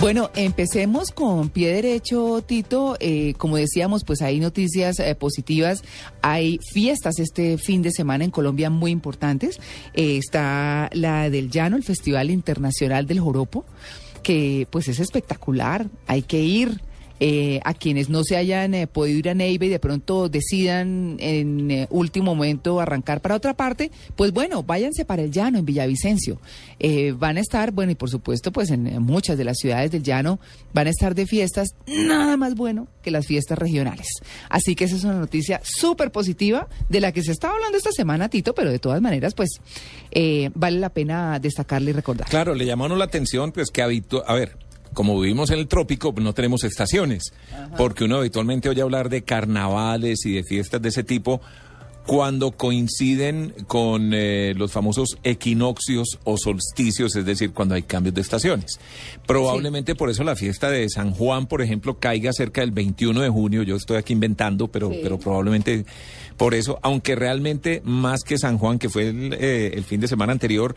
Bueno, empecemos con pie derecho, Tito. Eh, como decíamos, pues hay noticias eh, positivas. Hay fiestas este fin de semana en Colombia muy importantes. Eh, está la del Llano, el Festival Internacional del Joropo, que pues es espectacular. Hay que ir. Eh, a quienes no se hayan eh, podido ir a Neiva y de pronto decidan en eh, último momento arrancar para otra parte, pues bueno, váyanse para el llano en Villavicencio. Eh, van a estar, bueno, y por supuesto, pues en muchas de las ciudades del llano van a estar de fiestas, nada más bueno que las fiestas regionales. Así que esa es una noticia súper positiva de la que se está hablando esta semana, Tito, pero de todas maneras, pues vale la pena destacarle y recordar. Claro, le llamaron la atención, pues que habitu a ver, como vivimos en el trópico, no tenemos estaciones, porque uno habitualmente oye hablar de carnavales y de fiestas de ese tipo cuando coinciden con eh, los famosos equinoccios o solsticios, es decir, cuando hay cambios de estaciones. Probablemente por eso la fiesta de San Juan, por ejemplo, caiga cerca del 21 de junio. Yo estoy aquí inventando, pero, Sí. pero probablemente por eso, aunque realmente más que San Juan, que fue el, eh, el fin de semana anterior,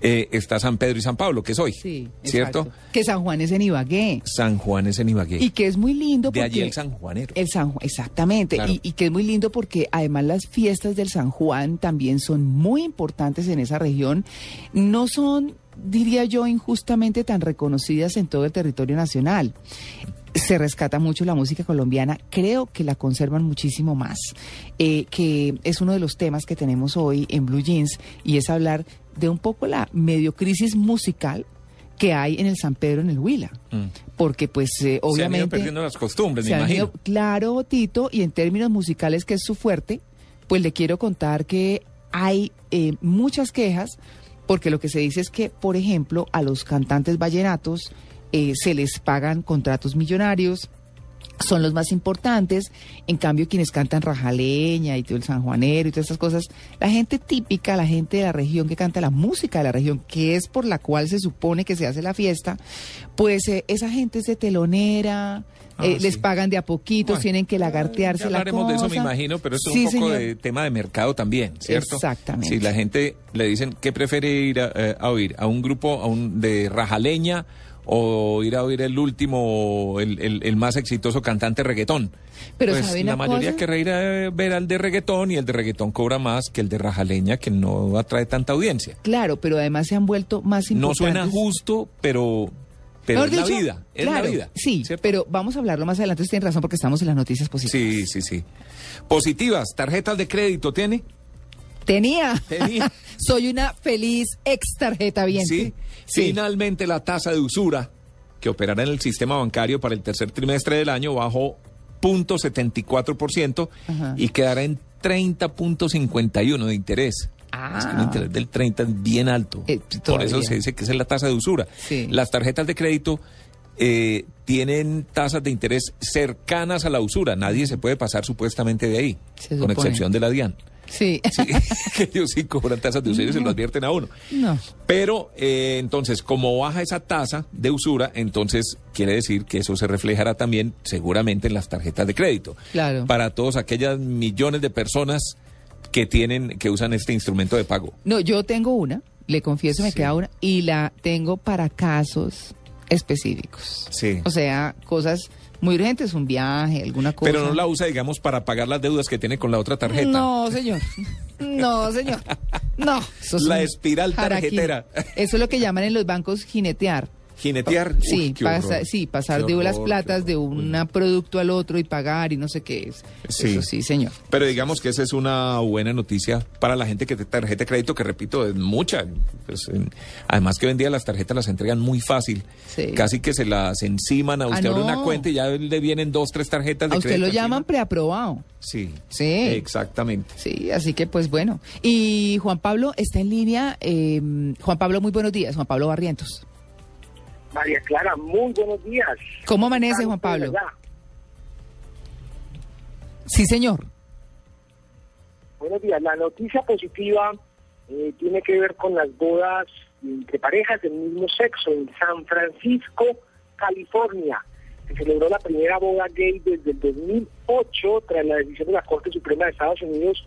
eh, está San Pedro y San Pablo, que es hoy, Sí, ¿cierto? exacto. Que San Juan es en Ibagué. San Juan es en Ibagué. Y que es muy lindo de porque... allí el San Juanero. El San Juan, exactamente. Claro. Y, y que es muy lindo porque además las fiestas del San Juan también son muy importantes en esa región. No son, diría yo, injustamente tan reconocidas en todo el territorio nacional. Se rescata mucho la música colombiana, creo que la conservan muchísimo más, eh, que es uno de los temas que tenemos hoy en Blue Jeans y es hablar de un poco la mediocrisis musical que hay en el San Pedro en el Huila. Mm. Porque pues eh, Se han obviamente... ido perdiendo las costumbres, me imagino. ido- claro, Tito, y en términos musicales, que es su fuerte, pues le quiero contar que hay eh, muchas quejas, porque lo que se dice es que, por ejemplo, a los cantantes vallenatos eh, se les pagan contratos millonarios, son los más importantes, en cambio quienes cantan rajaleña y todo el sanjuanero y todas esas cosas, la gente típica, la gente de la región que canta la música de la región, que es por la cual se supone que se hace la fiesta, pues eh, esa gente es de telonera, Ah, eh, les pagan de a poquitos, Bueno, tienen que lagartearse la hablaremos de eso, me cosa. imagino, pero eso Sí, es un poco señor. de tema de mercado también, ¿cierto? Exactamente. Si la gente le dicen que prefiere ir a, eh, a oír a un grupo a un, de rajaleña o ir a oír el último, el, el- el más exitoso cantante reggaetón. Pero pues ¿sabe la mayoría cosa? querrá ir a ver al de reggaetón y el de reggaetón cobra más que el de rajaleña que no atrae tanta audiencia. Claro, pero además se han vuelto más No importantes. suena justo, pero, pero la vida, es claro, la vida. Sí, ¿cierto? pero vamos a hablarlo más adelante. Usted tiene razón porque estamos en las noticias positivas. Sí, sí, sí. Positivas, tarjetas de crédito, ¿tiene? Tenía. Tenía. Soy una feliz ex tarjeta bien. Sí. Finalmente la tasa de usura que operará en el sistema bancario para el tercer trimestre del año bajó 0.74% Ajá. y quedará en 30.51 de interés. Ah. Es que un interés del 30 es bien alto. Eh, Por eso se dice que esa es la tasa de usura. Sí. Las tarjetas de crédito eh, tienen tasas de interés cercanas a la usura. Nadie se puede pasar supuestamente de ahí, Se con excepción de la DIAN. Sí. Sí, que ellos sí cobran tasas de usura y se lo advierten a uno. No. Pero eh, entonces, como baja esa tasa de usura, entonces quiere decir que eso se reflejará también seguramente en las tarjetas de crédito. Claro. Para todos aquellas millones de personas que tienen, que usan este instrumento de pago. No, yo tengo una, le confieso, me Sí. queda una, y la tengo para casos específicos. Sí. O sea, cosas muy urgentes, un viaje, alguna cosa. Pero no la usa, digamos, para pagar las deudas que tiene con la otra tarjeta. No, señor. No, señor. No. Eso es La espiral jaraquín. tarjetera. Eso es lo que llaman en los bancos jinetear. Jinetear. Sí, Uy, pasa- sí, pasar de las platas de un producto al otro y pagar y no sé qué es. Sí. Eso sí, señor. Pero digamos que esa es una buena noticia para la gente que tiene tarjeta de crédito, que repito, es mucha. Pues, en- además que hoy en día las tarjetas las entregan muy fácil. Sí. Casi que se las enciman a Ah, usted abre una cuenta y ya le vienen dos, tres tarjetas de A usted crédito. lo llaman preaprobado. Sí. Sí. Exactamente. Sí, así que pues bueno. Y Juan Pablo está en línea. eh, Juan Pablo, muy buenos días. Juan Pablo Barrientos. María Clara, muy buenos días. ¿Cómo amanece, ¿Están Juan Pablo? Sí, señor. Buenos días. La noticia positiva eh, tiene que ver con las bodas entre parejas del mismo sexo en San Francisco, California. Se celebró la primera boda gay desde el 2008 tras la decisión de la Corte Suprema de Estados Unidos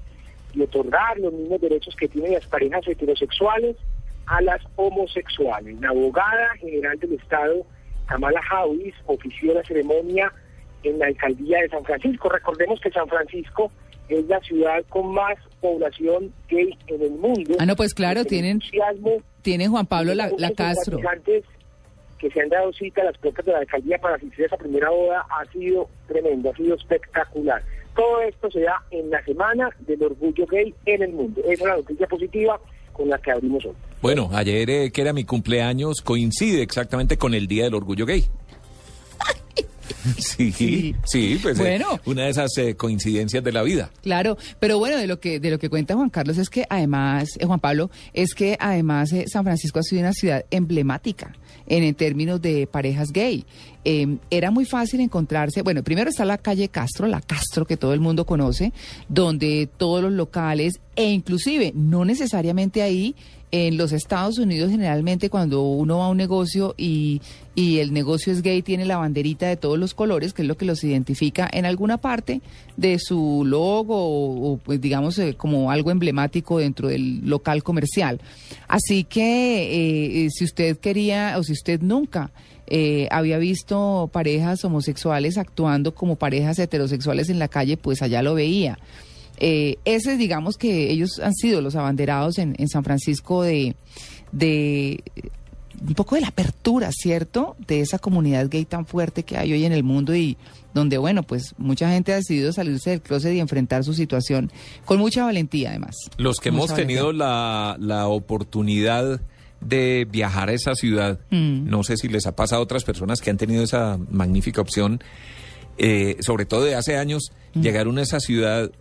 de otorgar los mismos derechos que tienen las parejas heterosexuales a las homosexuales. La abogada general del Estado, Kamala Harris, ofició la ceremonia en la alcaldía de San Francisco. Recordemos que San Francisco es la ciudad con más población gay en el mundo. Ah, no, pues claro, tienen, tienen Juan Pablo la, la Castro. que se han dado cita a las puertas de la alcaldía para asistir a esa primera boda ha sido tremendo, ha sido espectacular. Todo esto se da en la semana del orgullo gay en el mundo. Esa es la noticia positiva con la que abrimos hoy. Bueno, ayer eh, que era mi cumpleaños coincide exactamente con el Día del Orgullo Gay. Sí, Sí. sí, pues eh, Bueno. una de esas eh, coincidencias de la vida. Claro, pero bueno, de lo que de lo que cuenta Juan Carlos es que además, eh, Juan Pablo, es que además San Francisco ha sido una ciudad emblemática en, en términos de parejas gay. Eh, era muy fácil encontrarse, bueno, primero está la calle Castro, la Castro que todo el mundo conoce, donde todos los locales e inclusive no necesariamente ahí en los Estados Unidos generalmente cuando uno va a un negocio y, y el negocio es gay tiene la banderita de todos los colores, que es lo que los identifica en alguna parte de su logo o, pues digamos eh, como algo emblemático dentro del local comercial. Así que eh, eh, si usted quería o si usted nunca eh, había visto parejas homosexuales actuando como parejas heterosexuales en la calle, pues allá lo veía. Eh, ese, digamos que ellos han sido los abanderados en, en San Francisco de, de un poco de la apertura, ¿cierto? De esa comunidad gay tan fuerte que hay hoy en el mundo y donde, bueno, pues mucha gente ha decidido salirse del closet y enfrentar su situación con mucha valentía, además. Los que Mucha hemos tenido la, la oportunidad de viajar a esa ciudad, Mm. no sé si les ha pasado a otras personas que han tenido esa magnífica opción, eh, sobre todo de hace años, Mm. llegar a esa ciudad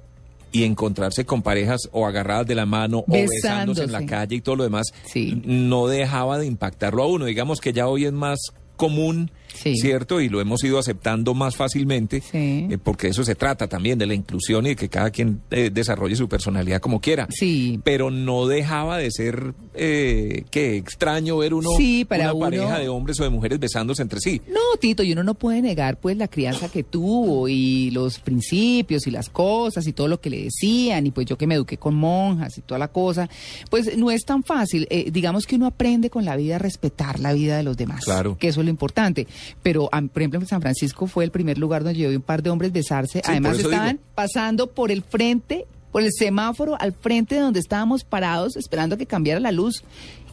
y encontrarse con parejas o agarradas de la mano o besándose en la calle y todo lo demás, Sí. no dejaba de impactarlo a uno. Digamos que ya hoy es más común, Sí. ¿cierto? Y lo hemos ido aceptando más fácilmente, Sí. eh, porque eso se trata también de la inclusión y de que cada quien eh, desarrolle su personalidad como quiera Sí. pero no dejaba de ser eh, que extraño ver uno Sí, para una pareja de hombres o de mujeres besándose entre sí. No, Tito, y uno no puede negar pues la crianza que tuvo y los principios y las cosas y todo lo que le decían y pues yo que me eduqué con monjas y toda la cosa, pues no es tan fácil. Eh, digamos que uno aprende con la vida a respetar la vida de los demás, Claro. que eso es lo importante. Pero, por ejemplo, en San Francisco fue el primer lugar donde yo vi un par de hombres besarse. por Además estaban digo. pasando por el frente, por el semáforo al frente de donde estábamos parados esperando que cambiara la luz.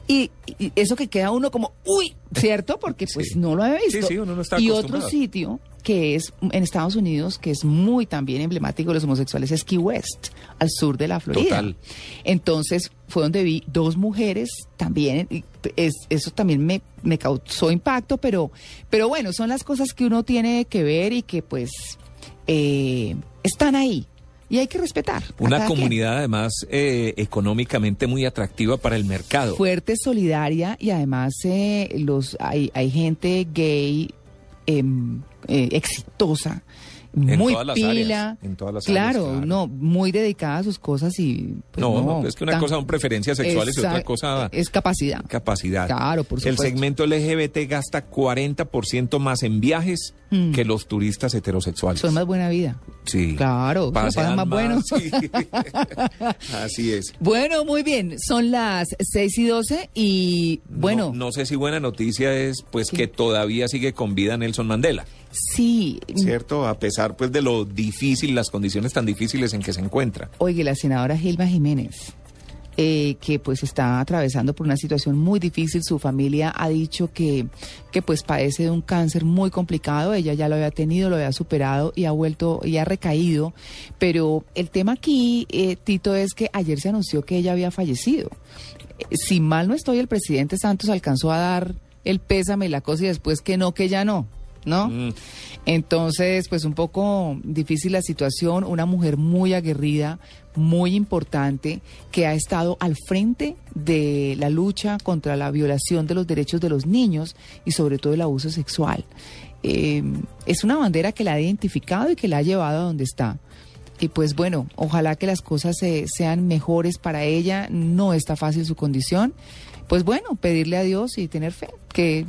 Y, y eso que queda uno como, uy, ¿cierto? Porque pues Sí. no lo había visto. Sí, sí, uno no está y otro sitio que es en Estados Unidos, que es muy también emblemático de los homosexuales, es Key West, al sur de la Florida. Total. Entonces fue donde vi dos mujeres también, y es, eso también me, me causó impacto, pero, pero bueno, son las cosas que uno tiene que ver y que pues eh, están ahí y hay que respetar. Una quien. comunidad además eh, económicamente muy atractiva para el mercado. fuerte, solidaria y además eh, los hay, hay gente gay em, eh, exitosa, En muy todas las pila, áreas, en todas las claro, áreas, claro. no, muy dedicada a sus cosas y pues, no, no, es que una tan- cosa son preferencias sexuales y otra cosa es capacidad. capacidad. Claro, por El supuesto. segmento LGBT gasta 40% más en viajes Mm. que los turistas heterosexuales. Son más buena vida. Sí. Claro, pasan Pasean más bueno. sí. Así es. Bueno, muy bien, son las 6 y 12 y bueno, no, no sé si buena noticia es pues ¿Qué? que todavía sigue con vida Nelson Mandela, sí, ¿cierto? A pesar pues de lo difícil, las condiciones tan difíciles en que se encuentra. Oye, la senadora Gilma Jiménez, eh, que pues está atravesando por una situación muy difícil, su familia ha dicho que, que pues padece de un cáncer muy complicado, ella ya lo había tenido, lo había superado y ha vuelto y ha recaído, pero el tema aquí, eh, Tito, es que ayer se anunció que ella había fallecido. Eh, Si mal no estoy, el presidente Santos alcanzó a dar el pésame y la cosa y después que no, que ya no. ¿No? Mm. Entonces, pues un poco difícil la situación, una mujer muy aguerrida, muy importante, que ha estado al frente de la lucha contra la violación de los derechos de los niños y sobre todo el abuso sexual. Eh, es una bandera que la ha identificado y que la ha llevado a donde está. Y pues bueno, ojalá que las cosas eh, sean mejores para ella. No está fácil su condición. Pues bueno, pedirle a Dios y tener fe, que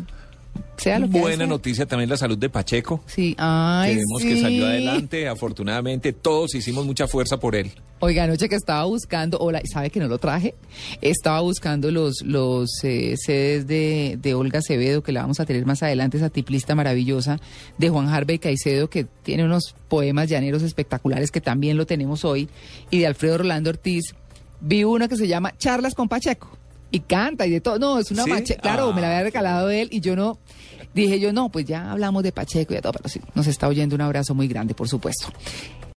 sea lo que Buena sea. noticia también la salud de Pacheco. Sí, ay, que vemos sí. que salió adelante, afortunadamente todos hicimos mucha fuerza por él. Oiga, anoche que estaba buscando, hola, ¿sabe que no lo traje? Estaba buscando los, los eh, CDs de, de Olga Acevedo, que la vamos a tener más adelante, esa tiplista maravillosa, de Juan Harvey Caicedo, que tiene unos poemas llaneros espectaculares que también lo tenemos hoy, y de Alfredo Rolando Ortiz. Vi uno que se llama Charlas con Pacheco. Y canta y de todo. No, es una ¿Sí? mache. Claro, Ah, me la había regalado él y yo no. Dije yo, no, pues ya hablamos de Pacheco y de todo, pero sí, nos está oyendo un abrazo muy grande, por supuesto.